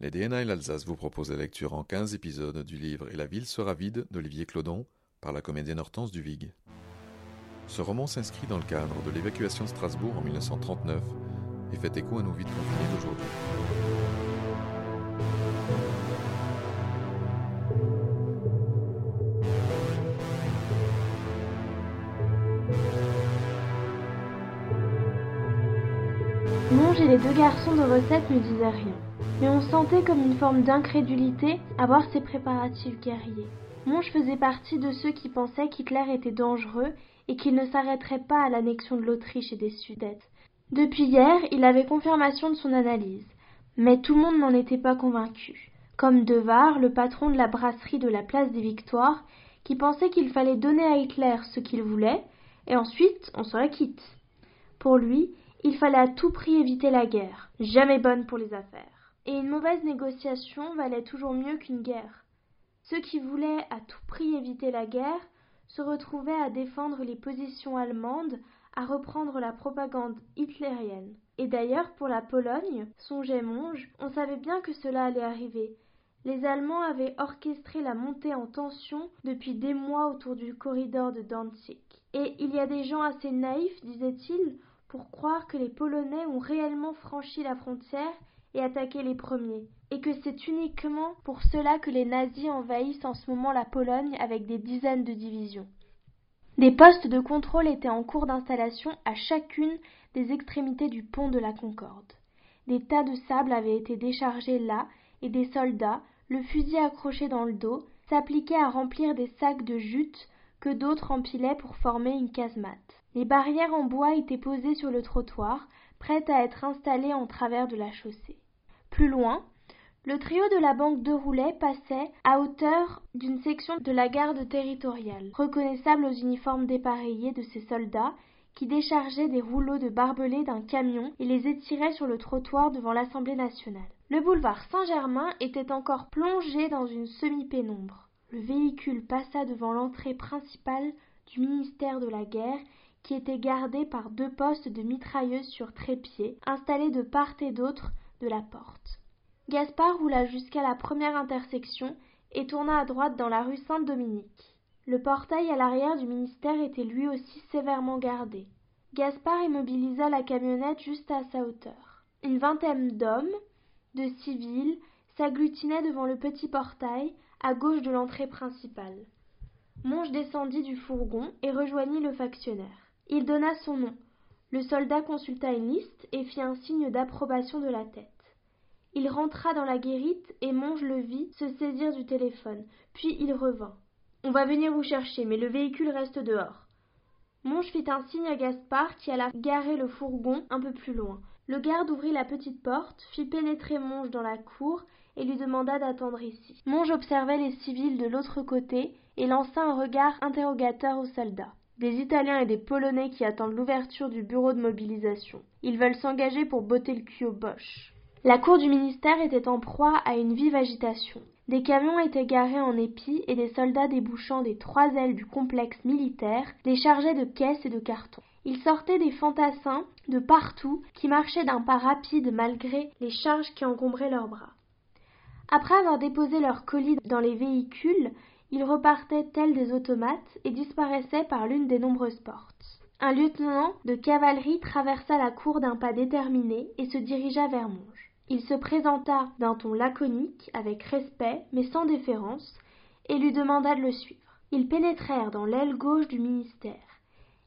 Les DNA et l'Alsace vous proposent la lecture en 15 épisodes du livre Et la ville sera vide d'Olivier Clodon par la comédienne Hortense Duvig. Ce roman s'inscrit dans le cadre de l'évacuation de Strasbourg en 1939 et fait écho à nos vies de confinés d'aujourd'hui. Monge et les deux garçons de recette ne disaient rien, mais on sentait comme une forme d'incrédulité à voir ces préparatifs guerriers. Monge faisait partie de ceux qui pensaient qu'Hitler était dangereux et qu'il ne s'arrêterait pas à l'annexion de l'Autriche et des Sudètes. Depuis hier, il avait confirmation de son analyse, mais tout le monde n'en était pas convaincu. Comme Devar, le patron de la brasserie de la place des Victoires, qui pensait qu'il fallait donner à Hitler ce qu'il voulait, et ensuite on serait quitte. Pour lui, il fallait à tout prix éviter la guerre, jamais bonne pour les affaires. Et une mauvaise négociation valait toujours mieux qu'une guerre. Ceux qui voulaient à tout prix éviter la guerre se retrouvaient à défendre les positions allemandes, à reprendre la propagande hitlérienne. Et d'ailleurs, pour la Pologne, songeait Monge, on savait bien que cela allait arriver. Les Allemands avaient orchestré la montée en tension depuis des mois autour du corridor de Danzig. Et il y a des gens assez naïfs, disait-il, pour croire que les Polonais ont réellement franchi la frontière et attaqué les premiers, et que c'est uniquement pour cela que les nazis envahissent en ce moment la Pologne avec des dizaines de divisions. Des postes de contrôle étaient en cours d'installation à chacune des extrémités du pont de la Concorde. Des tas de sable avaient été déchargés là, et des soldats, le fusil accroché dans le dos, s'appliquaient à remplir des sacs de jute que d'autres empilaient pour former une casemate. Les barrières en bois étaient posées sur le trottoir, prêtes à être installées en travers de la chaussée. Plus loin, le trio de la banque de Roulet passait à hauteur d'une section de la garde territoriale, reconnaissable aux uniformes dépareillés de ces soldats qui déchargeaient des rouleaux de barbelés d'un camion et les étiraient sur le trottoir devant l'Assemblée nationale. Le boulevard Saint-Germain était encore plongé dans une semi-pénombre. Le véhicule passa devant l'entrée principale du ministère de la Guerre qui était gardée par deux postes de mitrailleuses sur trépied installés de part et d'autre de la porte. Gaspard roula jusqu'à la première intersection et tourna à droite dans la rue Saint-Dominique. Le portail à l'arrière du ministère était lui aussi sévèrement gardé. Gaspard immobilisa la camionnette juste à sa hauteur. Une vingtaine d'hommes, de civils, s'agglutinaient devant le petit portail à gauche de l'entrée principale. Monge descendit du fourgon et rejoignit le factionnaire. Il donna son nom. Le soldat consulta une liste et fit un signe d'approbation de la tête. Il rentra dans la guérite et Monge le vit se saisir du téléphone. Puis il revint. On va venir vous chercher, mais le véhicule reste dehors. Monge fit un signe à Gaspard qui alla garer le fourgon un peu plus loin. Le garde ouvrit la petite porte, fit pénétrer Monge dans la cour et lui demanda d'attendre ici. Monge observait les civils de l'autre côté et lança un regard interrogateur aux soldats. Des Italiens et des Polonais qui attendent l'ouverture du bureau de mobilisation. Ils veulent s'engager pour botter le cul aux Boches. La cour du ministère était en proie à une vive agitation. Des camions étaient garés en épi et des soldats débouchant des trois ailes du complexe militaire les chargeaient de caisses et de cartons. Ils sortaient des fantassins de partout qui marchaient d'un pas rapide malgré les charges qui encombraient leurs bras. Après avoir déposé leurs colis dans les véhicules, ils repartaient tels des automates et disparaissaient par l'une des nombreuses portes. Un lieutenant de cavalerie traversa la cour d'un pas déterminé et se dirigea vers Monge. Il se présenta d'un ton laconique, avec respect, mais sans déférence, et lui demanda de le suivre. Ils pénétrèrent dans l'aile gauche du ministère.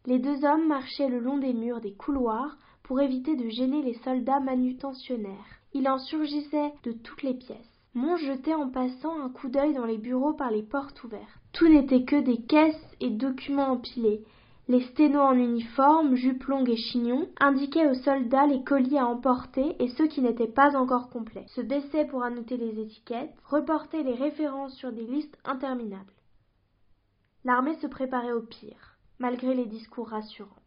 Les deux hommes marchaient le long des murs des couloirs pour éviter de gêner les soldats manutentionnaires. Il en surgissait de toutes les pièces. Monge jetait en passant un coup d'œil dans les bureaux par les portes ouvertes. Tout n'était que des caisses et documents empilés. Les sténos en uniforme, jupes longues et chignons, indiquaient aux soldats les colis à emporter et ceux qui n'étaient pas encore complets, se baissaient pour annoter les étiquettes, reportaient les références sur des listes interminables. L'armée se préparait au pire, malgré les discours rassurants.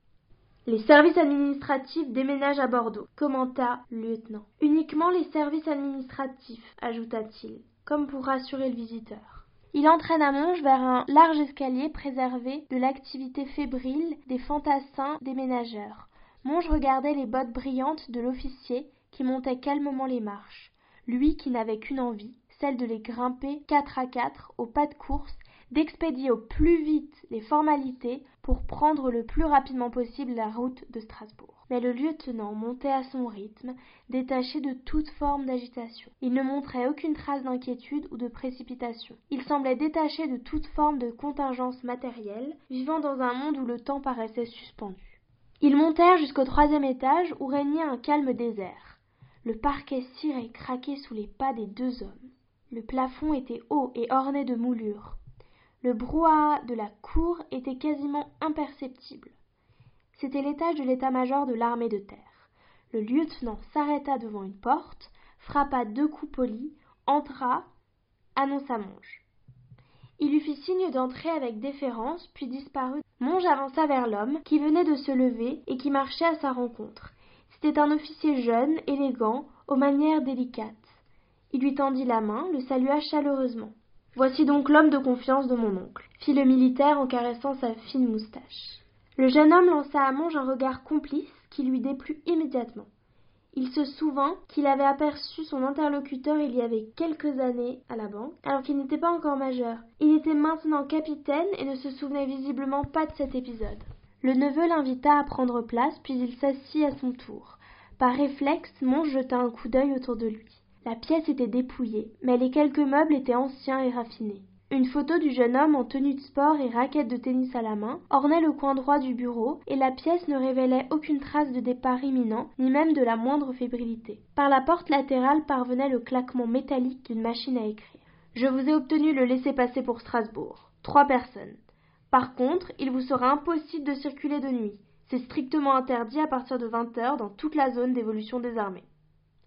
Les services administratifs déménagent à Bordeaux, commenta le lieutenant. Uniquement les services administratifs, ajouta-t-il, comme pour rassurer le visiteur. Il entraîna Monge vers un large escalier préservé de l'activité fébrile des fantassins déménageurs. Monge regardait les bottes brillantes de l'officier qui montait calmement les marches, lui qui n'avait qu'une envie, celle de les grimper quatre à quatre au pas de course d'expédier au plus vite les formalités pour prendre le plus rapidement possible la route de Strasbourg. Mais le lieutenant montait à son rythme, détaché de toute forme d'agitation. Il ne montrait aucune trace d'inquiétude ou de précipitation. Il semblait détaché de toute forme de contingence matérielle, vivant dans un monde où le temps paraissait suspendu. Ils montèrent jusqu'au troisième étage où régnait un calme désert. Le parquet cirait craquait sous les pas des deux hommes. Le plafond était haut et orné de moulures. Le brouhaha de la cour était quasiment imperceptible. C'était l'étage de l'état-major de l'armée de terre. Le lieutenant s'arrêta devant une porte, frappa deux coups polis, entra, annonça Monge. Il lui fit signe d'entrer avec déférence, puis disparut. Monge avança vers l'homme, qui venait de se lever et qui marchait à sa rencontre. C'était un officier jeune, élégant, aux manières délicates. Il lui tendit la main, le salua chaleureusement. Voici donc l'homme de confiance de mon oncle, fit le militaire en caressant sa fine moustache. Le jeune homme lança à Monge un regard complice qui lui déplut immédiatement. Il se souvint qu'il avait aperçu son interlocuteur il y avait quelques années à la banque, alors qu'il n'était pas encore majeur. Il était maintenant capitaine et ne se souvenait visiblement pas de cet épisode. Le neveu l'invita à prendre place, puis il s'assit à son tour. Par réflexe, Monge jeta un coup d'œil autour de lui. La pièce était dépouillée, mais les quelques meubles étaient anciens et raffinés. Une photo du jeune homme en tenue de sport et raquette de tennis à la main ornait le coin droit du bureau et la pièce ne révélait aucune trace de départ imminent, ni même de la moindre fébrilité. Par la porte latérale parvenait le claquement métallique d'une machine à écrire. Je vous ai obtenu le laissez-passer pour Strasbourg. Trois personnes. Par contre, il vous sera impossible de circuler de nuit. C'est strictement interdit à partir de vingt heures dans toute la zone d'évolution des armées.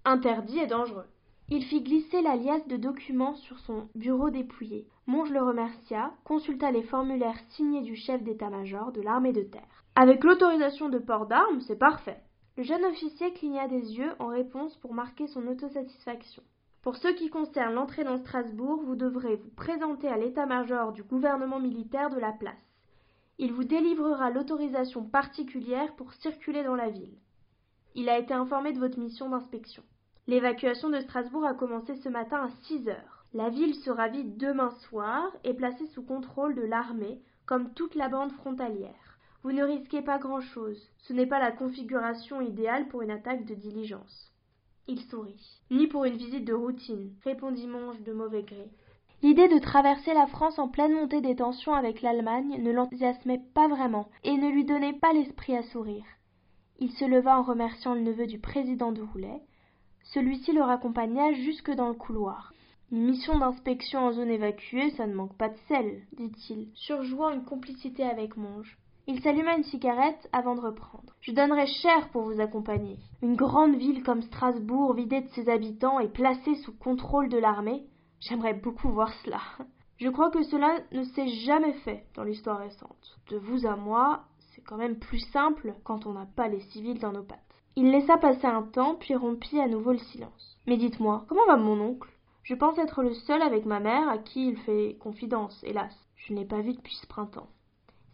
Interdit et dangereux. Il fit glisser la liasse de documents sur son bureau dépouillé. Monge le remercia, consulta les formulaires signés du chef d'état-major de l'armée de terre. Avec l'autorisation de port d'armes, c'est parfait. Le jeune officier cligna des yeux en réponse pour marquer son autosatisfaction. Pour ce qui concerne l'entrée dans Strasbourg, vous devrez vous présenter à l'état-major du gouvernement militaire de la place. Il vous délivrera l'autorisation particulière pour circuler dans la ville. Il a été informé de votre mission d'inspection. L'évacuation de Strasbourg a commencé ce matin à six heures. La ville sera vide demain soir et placée sous contrôle de l'armée, comme toute la bande frontalière. Vous ne risquez pas grand-chose. Ce n'est pas la configuration idéale pour une attaque de diligence. Il sourit. Ni pour une visite de routine, répondit Monge de mauvais gré. L'idée de traverser la France en pleine montée des tensions avec l'Allemagne ne l'enthousiasmait pas vraiment et ne lui donnait pas l'esprit à sourire. Il se leva en remerciant le neveu du président de Roulet, celui-ci le raccompagna jusque dans le couloir. Une mission d'inspection en zone évacuée, ça ne manque pas de sel, dit-il, surjouant une complicité avec Monge. Il s'alluma une cigarette avant de reprendre. Je donnerais cher pour vous accompagner. Une grande ville comme Strasbourg, vidée de ses habitants et placée sous contrôle de l'armée, j'aimerais beaucoup voir cela. Je crois que cela ne s'est jamais fait dans l'histoire récente. De vous à moi, c'est quand même plus simple quand on n'a pas les civils dans nos pattes. Il laissa passer un temps, puis rompit à nouveau le silence. Mais dites-moi, comment va mon oncle? Je pense être le seul avec ma mère à qui il fait confidence, hélas. Je ne l'ai pas vu depuis ce printemps.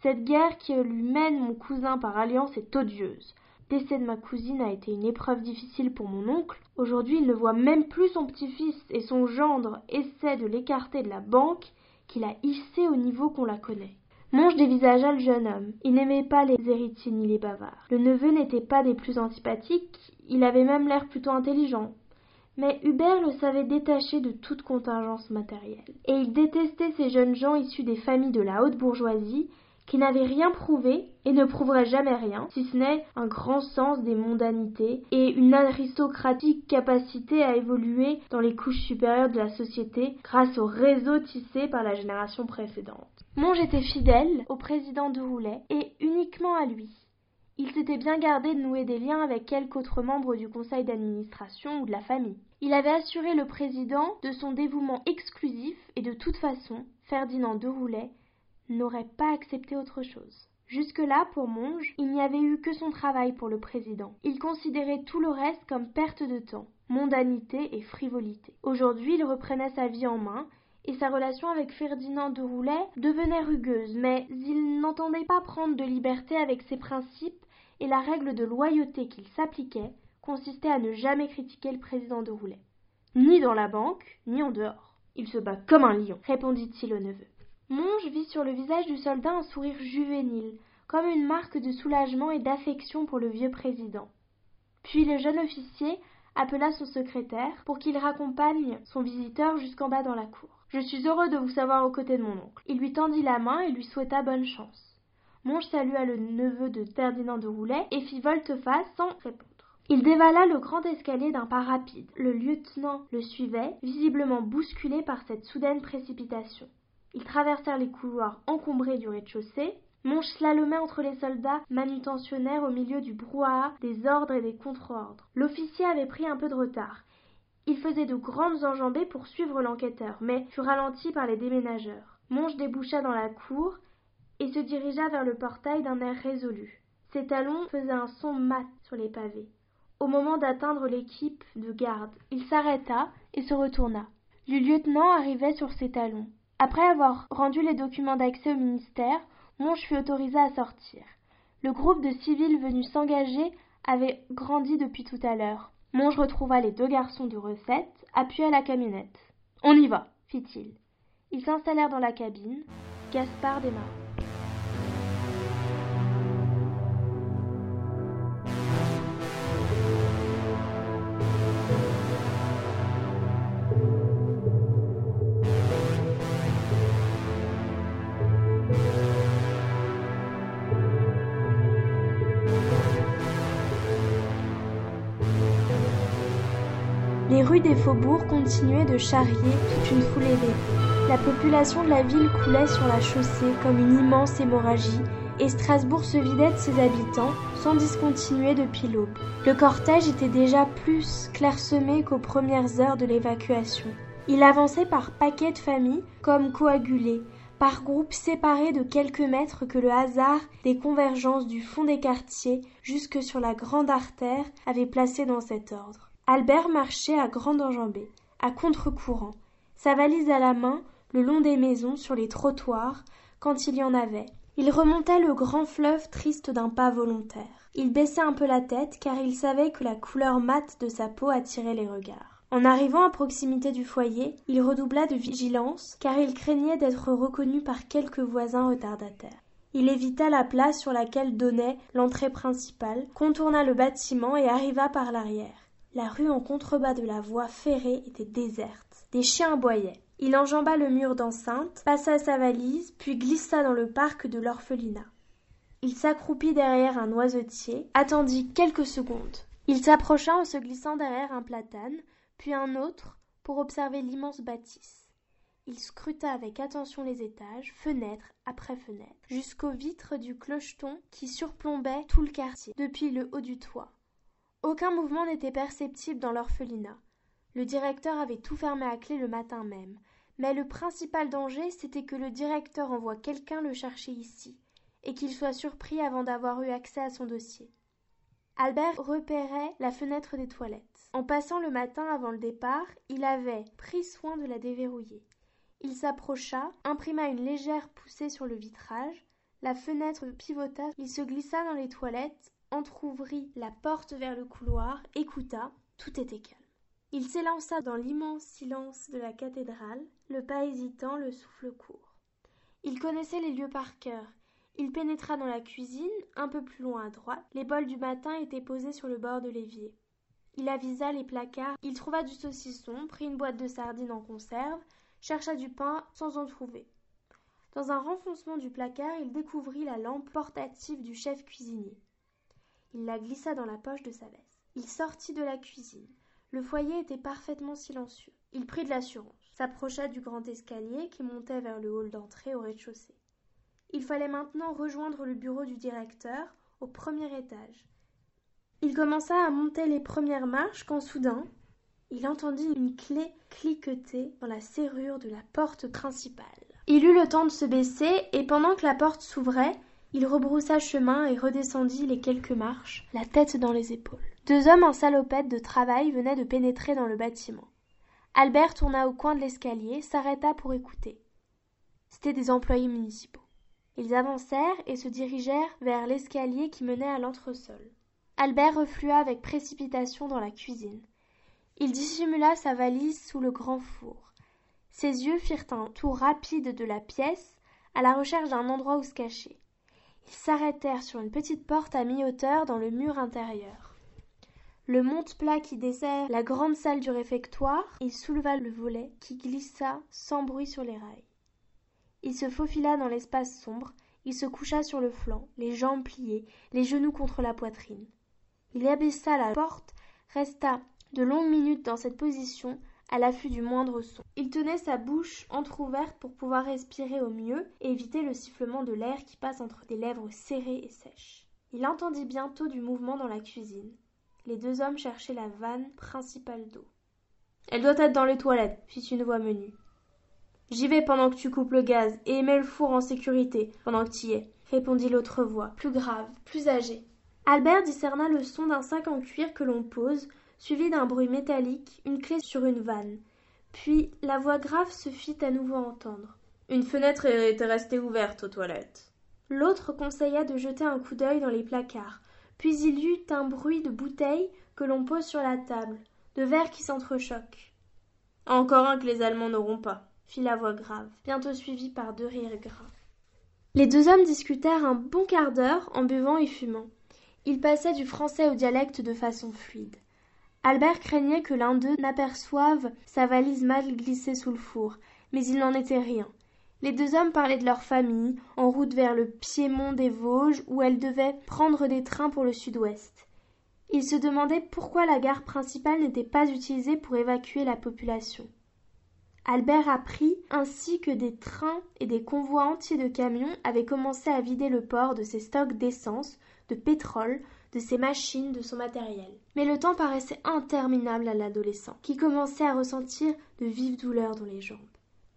Cette guerre qui lui mène mon cousin par alliance est odieuse. Le décès de ma cousine a été une épreuve difficile pour mon oncle. Aujourd'hui, il ne voit même plus son petit-fils et son gendre essaient de l'écarter de la banque qu'il a hissée au niveau qu'on la connaît. Monge dévisagea le jeune homme. Il n'aimait pas les héritiers ni les bavards. Le neveu n'était pas des plus antipathiques, il avait même l'air plutôt intelligent. Mais Hubert le savait détaché de toute contingence matérielle. Et il détestait ces jeunes gens issus des familles de la haute bourgeoisie qui n'avait rien prouvé et ne prouverait jamais rien, si ce n'est un grand sens des mondanités et une aristocratique capacité à évoluer dans les couches supérieures de la société grâce au réseau tissé par la génération précédente. Monge était fidèle au président de Roulet et uniquement à lui. Il s'était bien gardé de nouer des liens avec quelque autre membre du conseil d'administration ou de la famille. Il avait assuré le président de son dévouement exclusif et de toute façon, Ferdinand de Roulet n'aurait pas accepté autre chose. Jusque-là, pour Monge, il n'y avait eu que son travail pour le président. Il considérait tout le reste comme perte de temps, mondanité et frivolité. Aujourd'hui, il reprenait sa vie en main et sa relation avec Ferdinand de Roulet devenait rugueuse, mais il n'entendait pas prendre de liberté avec ses principes et la règle de loyauté qu'il s'appliquait consistait à ne jamais critiquer le président de Roulet. Ni dans la banque, ni en dehors. Il se bat comme un lion, répondit-il au neveu. Monge vit sur le visage du soldat un sourire juvénile, comme une marque de soulagement et d'affection pour le vieux président. Puis le jeune officier appela son secrétaire pour qu'il raccompagne son visiteur jusqu'en bas dans la cour. Je suis heureux de vous savoir aux côtés de mon oncle. Il lui tendit la main et lui souhaita bonne chance. Monge salua le neveu de Ferdinand de Roulet et fit volte-face sans répondre. Il dévala le grand escalier d'un pas rapide. Le lieutenant le suivait, visiblement bousculé par cette soudaine précipitation. Ils traversèrent les couloirs encombrés du rez-de-chaussée. Monge slalomait entre les soldats manutentionnaires au milieu du brouhaha des ordres et des contre-ordres. L'officier avait pris un peu de retard. Il faisait de grandes enjambées pour suivre l'enquêteur, mais fut ralenti par les déménageurs. Monge déboucha dans la cour et se dirigea vers le portail d'un air résolu. Ses talons faisaient un son mat sur les pavés. Au moment d'atteindre l'équipe de garde, il s'arrêta et se retourna. Le lieutenant arrivait sur ses talons. Après avoir rendu les documents d'accès au ministère, Monge fut autorisé à sortir. Le groupe de civils venus s'engager avait grandi depuis tout à l'heure. Monge retrouva les deux garçons de recette, appuyés à la camionnette. On y va, fit-il. Ils s'installèrent dans la cabine. Gaspard démarra. Les faubourgs continuaient de charrier toute une foule éveillée. La population de la ville coulait sur la chaussée comme une immense hémorragie, et Strasbourg se vidait de ses habitants sans discontinuer depuis l'aube. Le cortège était déjà plus clairsemé qu'aux premières heures de l'évacuation. Il avançait par paquets de familles comme coagulés, par groupes séparés de quelques mètres que le hasard des convergences du fond des quartiers jusque sur la grande artère avait placés dans cet ordre. Albert marchait à grande enjambée, à contre-courant, sa valise à la main, le long des maisons, sur les trottoirs, quand il y en avait. Il remontait le grand fleuve triste d'un pas volontaire. Il baissait un peu la tête, car il savait que la couleur mate de sa peau attirait les regards. En arrivant à proximité du foyer, il redoubla de vigilance, car il craignait d'être reconnu par quelques voisins retardataires. Il évita la place sur laquelle donnait l'entrée principale, contourna le bâtiment et arriva par l'arrière. La rue en contrebas de la voie ferrée était déserte. Des chiens aboyaient. Il enjamba le mur d'enceinte, passa sa valise, puis glissa dans le parc de l'orphelinat. Il s'accroupit derrière un noisetier, attendit quelques secondes. Il s'approcha en se glissant derrière un platane, puis un autre, pour observer l'immense bâtisse. Il scruta avec attention les étages, fenêtre après fenêtre, jusqu'aux vitres du clocheton qui surplombait tout le quartier, depuis le haut du toit. Aucun mouvement n'était perceptible dans l'orphelinat. Le directeur avait tout fermé à clé le matin même. Mais le principal danger, c'était que le directeur envoie quelqu'un le chercher ici, et qu'il soit surpris avant d'avoir eu accès à son dossier. Albert repérait la fenêtre des toilettes. En passant le matin avant le départ, il avait pris soin de la déverrouiller. Il s'approcha, imprima une légère poussée sur le vitrage, la fenêtre pivota, il se glissa dans les toilettes entr'ouvrit la porte vers le couloir, écouta, tout était calme. Il s'élança dans l'immense silence de la cathédrale, le pas hésitant, le souffle court. Il connaissait les lieux par cœur. Il pénétra dans la cuisine, un peu plus loin à droite. Les bols du matin étaient posés sur le bord de l'évier. Il avisa les placards, il trouva du saucisson, prit une boîte de sardines en conserve, chercha du pain sans en trouver. Dans un renfoncement du placard, il découvrit la lampe portative du chef cuisinier. Il la glissa dans la poche de sa veste. Il sortit de la cuisine. Le foyer était parfaitement silencieux. Il prit de l'assurance, s'approcha du grand escalier qui montait vers le hall d'entrée au rez-de-chaussée. Il fallait maintenant rejoindre le bureau du directeur au premier étage. Il commença à monter les premières marches quand soudain il entendit une clé cliqueter dans la serrure de la porte principale. Il eut le temps de se baisser et pendant que la porte s'ouvrait, il rebroussa chemin et redescendit les quelques marches, la tête dans les épaules. Deux hommes en salopette de travail venaient de pénétrer dans le bâtiment. Albert tourna au coin de l'escalier, s'arrêta pour écouter. C'étaient des employés municipaux. Ils avancèrent et se dirigèrent vers l'escalier qui menait à l'entresol. Albert reflua avec précipitation dans la cuisine. Il dissimula sa valise sous le grand four. Ses yeux firent un tour rapide de la pièce, à la recherche d'un endroit où se cacher. Ils s'arrêtèrent sur une petite porte à mi-hauteur dans le mur intérieur. Le monte-plat qui dessert la grande salle du réfectoire, il souleva le volet qui glissa sans bruit sur les rails. Il se faufila dans l'espace sombre, il se coucha sur le flanc, les jambes pliées, les genoux contre la poitrine. Il abaissa la porte, resta de longues minutes dans cette position, à l'affût du moindre son. Il tenait sa bouche entr'ouverte pour pouvoir respirer au mieux et éviter le sifflement de l'air qui passe entre des lèvres serrées et sèches. Il entendit bientôt du mouvement dans la cuisine. Les deux hommes cherchaient la vanne principale d'eau. Elle doit être dans les toilettes, fit une voix menue. J'y vais pendant que tu coupes le gaz et mets le four en sécurité pendant que tu y es, répondit l'autre voix, plus grave, plus âgée. Albert discerna le son d'un sac en cuir que l'on pose, suivi d'un bruit métallique, une clé sur une vanne. Puis la voix grave se fit à nouveau entendre. Une fenêtre était restée ouverte aux toilettes. L'autre conseilla de jeter un coup d'œil dans les placards. Puis il y eut un bruit de bouteilles que l'on pose sur la table, de verres qui s'entrechoquent. Encore un que les Allemands n'auront pas, fit la voix grave, bientôt suivie par deux rires gras. Les deux hommes discutèrent un bon quart d'heure en buvant et fumant. Ils passaient du français au dialecte de façon fluide. Albert craignait que l'un d'eux n'aperçoive sa valise mal glissée sous le four, mais il n'en était rien. Les deux hommes parlaient de leur famille, en route vers le Piémont des Vosges, où elles devaient prendre des trains pour le sud-ouest. Ils se demandaient pourquoi la gare principale n'était pas utilisée pour évacuer la population. Albert apprit ainsi que des trains et des convois entiers de camions avaient commencé à vider le port de ses stocks d'essence, de pétrole, de ses machines, de son matériel. Mais le temps paraissait interminable à l'adolescent, qui commençait à ressentir de vives douleurs dans les jambes.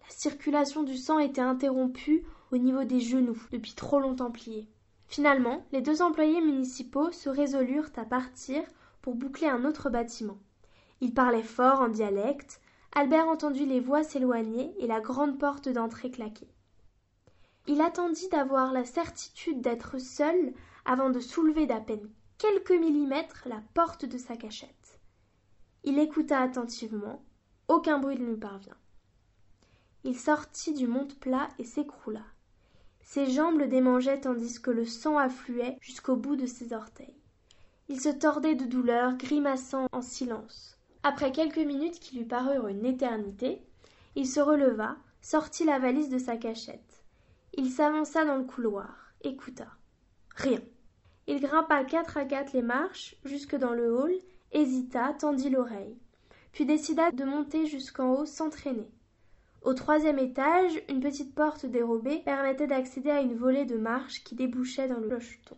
La circulation du sang était interrompue au niveau des genoux, depuis trop longtemps pliés. Finalement, les deux employés municipaux se résolurent à partir pour boucler un autre bâtiment. Ils parlaient fort en dialecte. Albert entendit les voix s'éloigner et la grande porte d'entrée claquer. Il attendit d'avoir la certitude d'être seul avant de soulever d'à peine quelques millimètres la porte de sa cachette. Il écouta attentivement. Aucun bruit ne lui parvint. Il sortit du monte-plat et s'écroula. Ses jambes le démangeaient tandis que le sang affluait jusqu'au bout de ses orteils. Il se tordait de douleur, grimaçant en silence. Après quelques minutes qui lui parurent une éternité, il se releva, sortit la valise de sa cachette. Il s'avança dans le couloir, écouta. Rien. Il grimpa quatre à quatre les marches jusque dans le hall, hésita, tendit l'oreille, puis décida de monter jusqu'en haut sans traîner. Au troisième étage, une petite porte dérobée permettait d'accéder à une volée de marches qui débouchait dans le clocheton.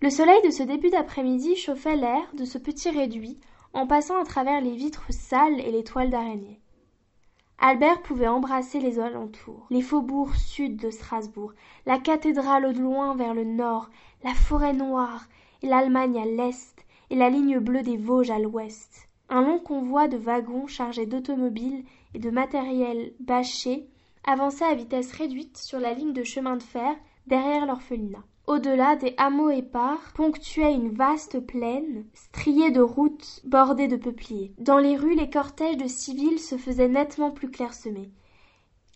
Le soleil de ce début d'après-midi chauffait l'air de ce petit réduit en passant à travers les vitres sales et les toiles d'araignée. Albert pouvait embrasser les alentours, les faubourgs sud de Strasbourg, la cathédrale au loin vers le nord, la forêt noire et l'Allemagne à l'est et la ligne bleue des Vosges à l'ouest. Un long convoi de wagons chargés d'automobiles et de matériel bâché avançait à vitesse réduite sur la ligne de chemin de fer derrière l'orphelinat. Au-delà, des hameaux épars ponctuaient une vaste plaine, striée de routes bordées de peupliers. Dans les rues, les cortèges de civils se faisaient nettement plus clairsemés.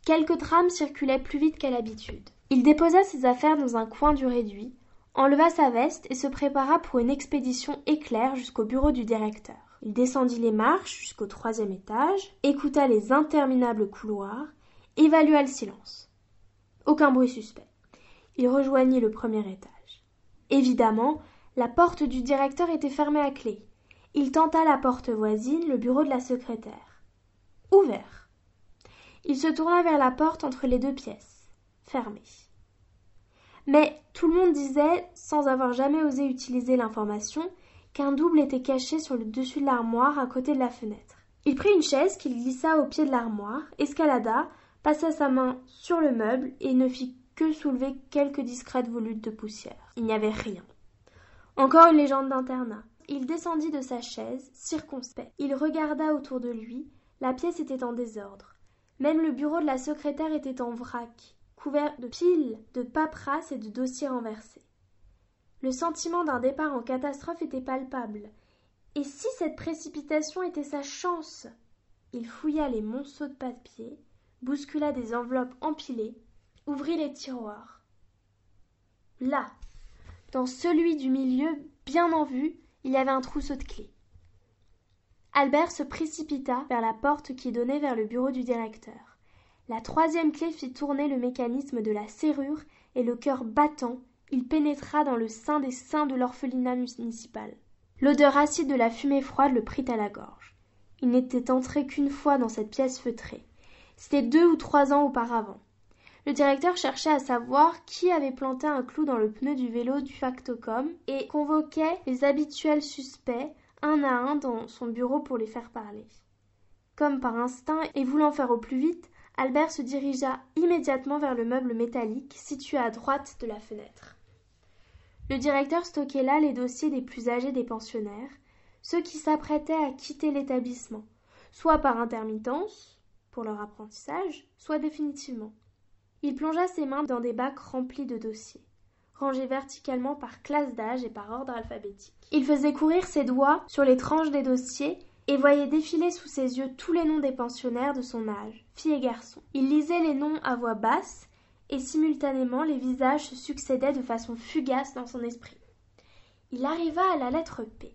Quelques trams circulaient plus vite qu'à l'habitude. Il déposa ses affaires dans un coin du réduit, enleva sa veste et se prépara pour une expédition éclair jusqu'au bureau du directeur. Il descendit les marches jusqu'au troisième étage, écouta les interminables couloirs, évalua le silence. Aucun bruit suspect. Il rejoignit le premier étage. Évidemment, la porte du directeur était fermée à clé. Il tenta la porte voisine, le bureau de la secrétaire. Ouvert. Il se tourna vers la porte entre les deux pièces. Fermée. Mais tout le monde disait, sans avoir jamais osé utiliser l'information, qu'un double était caché sur le dessus de l'armoire à côté de la fenêtre. Il prit une chaise qu'il glissa au pied de l'armoire, escalada, passa sa main sur le meuble et ne fit que soulever quelques discrètes volutes de poussière. Il n'y avait rien. Encore une légende d'internat. Il descendit de sa chaise, circonspect. Il regarda autour de lui. La pièce était en désordre. Même le bureau de la secrétaire était en vrac, couvert de piles, de paperasses et de dossiers renversés. Le sentiment d'un départ en catastrophe était palpable. Et si cette précipitation était sa chance? Il fouilla les monceaux de papier, bouscula des enveloppes empilées, ouvrit les tiroirs. Là, dans celui du milieu, bien en vue, il y avait un trousseau de clés. Albert se précipita vers la porte qui donnait vers le bureau du directeur. La troisième clé fit tourner le mécanisme de la serrure et le cœur battant, il pénétra dans le sein des seins de l'orphelinat municipal. L'odeur acide de la fumée froide le prit à la gorge. Il n'était entré qu'une fois dans cette pièce feutrée. C'était deux ou trois ans auparavant. Le directeur cherchait à savoir qui avait planté un clou dans le pneu du vélo du factocom et convoquait les habituels suspects un à un dans son bureau pour les faire parler. Comme par instinct et voulant faire au plus vite, Albert se dirigea immédiatement vers le meuble métallique situé à droite de la fenêtre. Le directeur stockait là les dossiers des plus âgés des pensionnaires, ceux qui s'apprêtaient à quitter l'établissement, soit par intermittence, pour leur apprentissage, soit définitivement. Il plongea ses mains dans des bacs remplis de dossiers, rangés verticalement par classe d'âge et par ordre alphabétique. Il faisait courir ses doigts sur les tranches des dossiers et voyait défiler sous ses yeux tous les noms des pensionnaires de son âge, filles et garçons. Il lisait les noms à voix basse, et simultanément les visages se succédaient de façon fugace dans son esprit. Il arriva à la lettre P,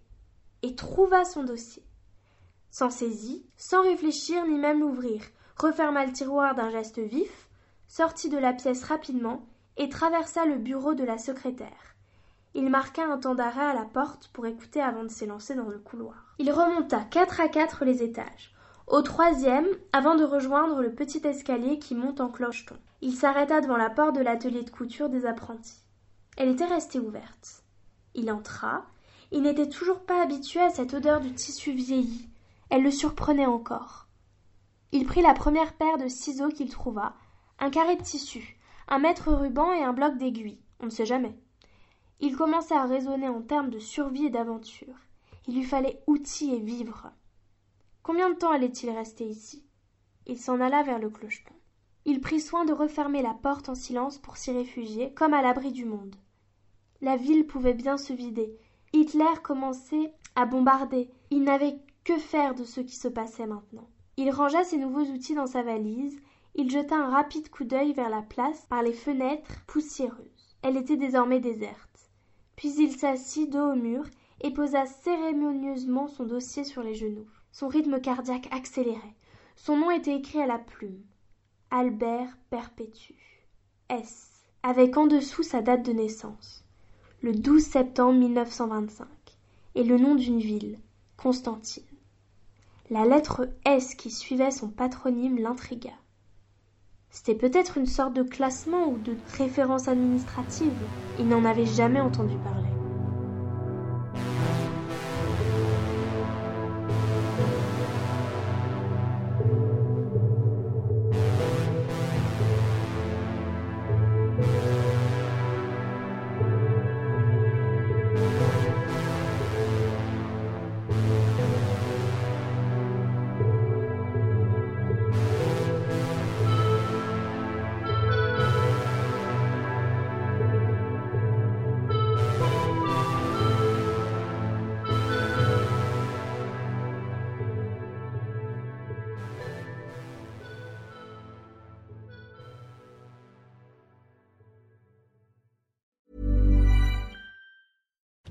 et trouva son dossier. S'en saisit, sans réfléchir ni même l'ouvrir, referma le tiroir d'un geste vif, sortit de la pièce rapidement, et traversa le bureau de la secrétaire. Il marqua un temps d'arrêt à la porte pour écouter avant de s'élancer dans le couloir. Il remonta quatre à quatre les étages. Au troisième, avant de rejoindre le petit escalier qui monte en clocheton, il s'arrêta devant la porte de l'atelier de couture des apprentis. Elle était restée ouverte. Il entra. Il n'était toujours pas habitué à cette odeur du tissu vieilli. Elle le surprenait encore. Il prit la première paire de ciseaux qu'il trouva, un carré de tissu, un mètre ruban et un bloc d'aiguille. On ne sait jamais. Il commença à raisonner en termes de survie et d'aventure. Il lui fallait outils et vivre. Combien de temps allait-il rester ici? Il s'en alla vers le clocheton. Il prit soin de refermer la porte en silence pour s'y réfugier, comme à l'abri du monde. La ville pouvait bien se vider. Hitler commençait à bombarder. Il n'avait que faire de ce qui se passait maintenant. Il rangea ses nouveaux outils dans sa valise. Il jeta un rapide coup d'œil vers la place par les fenêtres poussiéreuses. Elle était désormais déserte. Puis il s'assit dos au mur et posa cérémonieusement son dossier sur les genoux. Son rythme cardiaque accélérait. Son nom était écrit à la plume. Albert Perpétue. S. Avec en dessous sa date de naissance. Le 12 septembre 1925. Et le nom d'une ville. Constantine. La lettre S qui suivait son patronyme l'intrigua. C'était peut-être une sorte de classement ou de référence administrative. Il n'en avait jamais entendu parler.